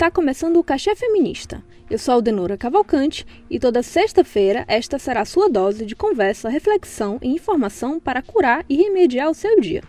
Está começando o Cachê Feminista. Eu sou Aldenora Cavalcante e toda sexta-feira esta será a sua dose de conversa, reflexão e informação para curar e remediar o seu dia.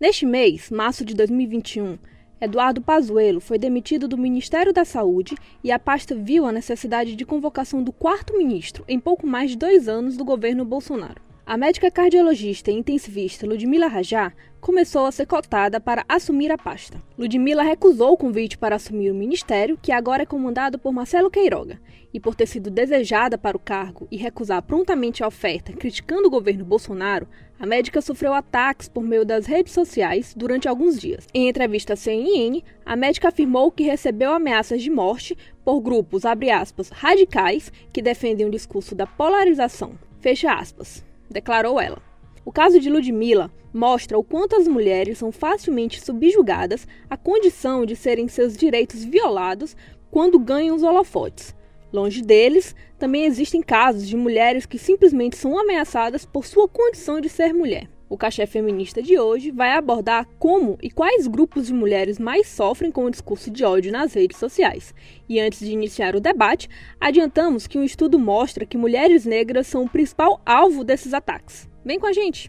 Neste mês, março de 2021, Eduardo Pazuello foi demitido do Ministério da Saúde e a pasta viu a necessidade de convocação do quarto ministro em pouco mais de dois anos do governo Bolsonaro. A médica cardiologista e intensivista Ludmila Rajá começou a ser cotada para assumir a pasta. Ludmila recusou o convite para assumir o ministério, que agora é comandado por Marcelo Queiroga, e por ter sido desejada para o cargo e recusar prontamente a oferta, criticando o governo Bolsonaro, a médica sofreu ataques por meio das redes sociais durante alguns dias. Em entrevista à CNN, a médica afirmou que recebeu ameaças de morte por grupos, aspas, radicais que defendem um discurso da polarização. Fecha aspas declarou ela. O caso de Ludmilla mostra o quanto as mulheres são facilmente subjugadas à condição de serem seus direitos violados quando ganham os holofotes. Longe deles, também existem casos de mulheres que simplesmente são ameaçadas por sua condição de ser mulher. O Cachê Feminista de hoje vai abordar como e quais grupos de mulheres mais sofrem com o discurso de ódio nas redes sociais. E antes de iniciar o debate, adiantamos que um estudo mostra que mulheres negras são o principal alvo desses ataques. Vem com a gente!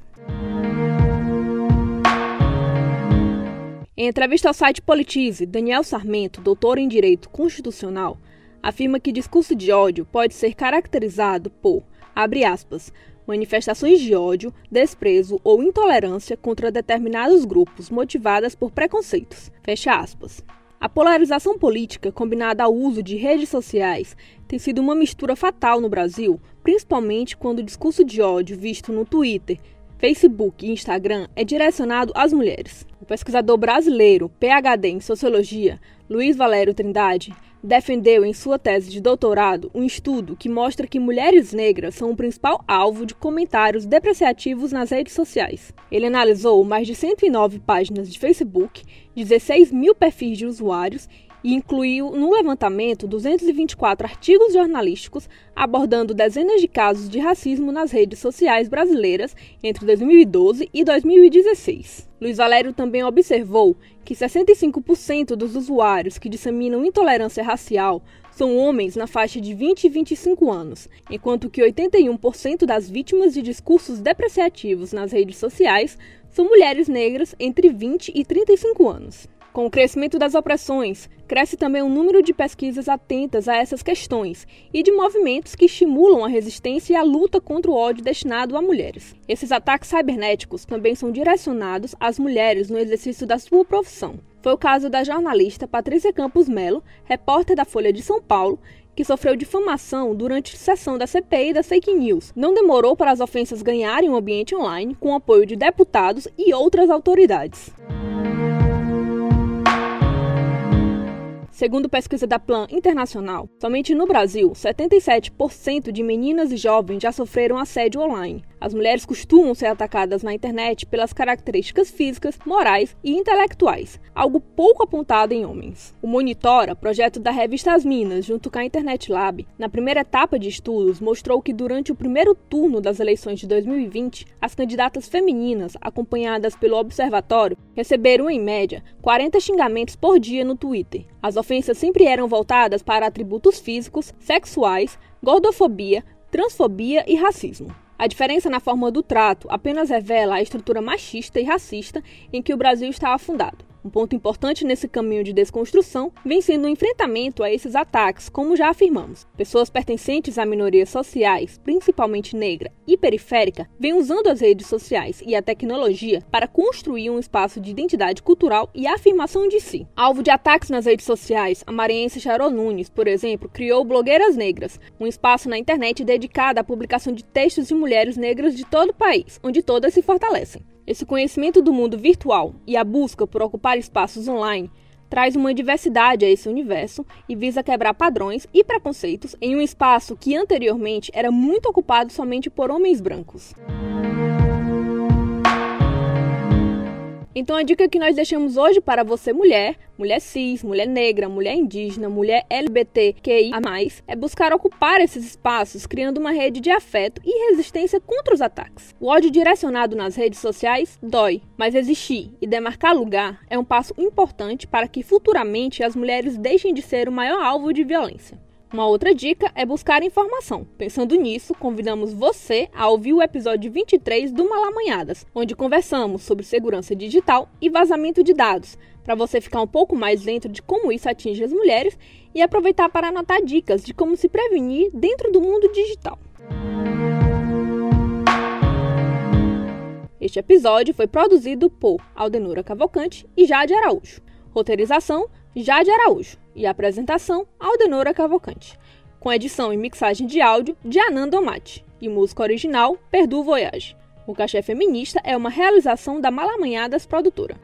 Em entrevista ao site Politize, Daniel Sarmento, doutor em Direito Constitucional, afirma que discurso de ódio pode ser caracterizado por, abre aspas, manifestações de ódio, desprezo ou intolerância contra determinados grupos motivadas por preconceitos. Fecha aspas. A polarização política, combinada ao uso de redes sociais, tem sido uma mistura fatal no Brasil, principalmente quando o discurso de ódio visto no Twitter, Facebook e Instagram é direcionado às mulheres. O pesquisador brasileiro, PhD em Sociologia, Luiz Valério Trindade, defendeu em sua tese de doutorado um estudo que mostra que mulheres negras são o principal alvo de comentários depreciativos nas redes sociais. Ele analisou mais de 109 páginas de Facebook, 16 mil perfis de usuários e incluiu no levantamento 224 artigos jornalísticos abordando dezenas de casos de racismo nas redes sociais brasileiras entre 2012 e 2016. Luiz Valério também observou que 65% dos usuários que disseminam intolerância racial são homens na faixa de 20 e 25 anos, enquanto que 81% das vítimas de discursos depreciativos nas redes sociais são mulheres negras entre 20 e 35 anos. Com o crescimento das opressões, cresce também o número de pesquisas atentas a essas questões e de movimentos que estimulam a resistência e a luta contra o ódio destinado a mulheres. Esses ataques cibernéticos também são direcionados às mulheres no exercício da sua profissão. Foi o caso da jornalista Patrícia Campos Melo, repórter da Folha de São Paulo, que sofreu difamação durante sessão da CPI das fake news. Não demorou para as ofensas ganharem um ambiente online com o apoio de deputados e outras autoridades. Segundo pesquisa da Plan Internacional, somente no Brasil, 77% de meninas e jovens já sofreram assédio online. As mulheres costumam ser atacadas na internet pelas características físicas, morais e intelectuais, algo pouco apontado em homens. O Monitora, projeto da revista As Minas, junto com a Internet Lab, na primeira etapa de estudos, mostrou que durante o primeiro turno das eleições de 2020, as candidatas femininas, acompanhadas pelo observatório, receberam em média 40 xingamentos por dia no Twitter. As ofensas sempre eram voltadas para atributos físicos, sexuais, gordofobia, transfobia e racismo. A diferença na forma do trato apenas revela a estrutura machista e racista em que o Brasil está afundado. Um ponto importante nesse caminho de desconstrução vem sendo o enfrentamento a esses ataques, como já afirmamos. Pessoas pertencentes a minorias sociais, principalmente negra e periférica, vêm usando as redes sociais e a tecnologia para construir um espaço de identidade cultural e afirmação de si. Alvo de ataques nas redes sociais, a maranhense Charol Nunes, por exemplo, criou Blogueiras Negras, um espaço na internet dedicado à publicação de textos de mulheres negras de todo o país, onde todas se fortalecem. Esse conhecimento do mundo virtual e a busca por ocupar espaços online traz uma diversidade a esse universo e visa quebrar padrões e preconceitos em um espaço que anteriormente era muito ocupado somente por homens brancos. Então a dica que nós deixamos hoje para você mulher, mulher cis, mulher negra, mulher indígena, mulher LGBTQIA+, é buscar ocupar esses espaços criando uma rede de afeto e resistência contra os ataques. O ódio direcionado nas redes sociais dói, mas existir e demarcar lugar é um passo importante para que futuramente as mulheres deixem de ser o maior alvo de violência. Uma outra dica é buscar informação. Pensando nisso, convidamos você a ouvir o episódio 23 do Malamanhadas, onde conversamos sobre segurança digital e vazamento de dados, para você ficar um pouco mais dentro de como isso atinge as mulheres e aproveitar para anotar dicas de como se prevenir dentro do mundo digital. Este episódio foi produzido por Aldenura Cavalcante e Jade Araújo. Roteirização Jade Araújo e apresentação Aldenora Cavalcante, com edição e mixagem de áudio de Omati e música original Perdu Voyage. O Cachê Feminista é uma realização da Malamanhadas Produtora.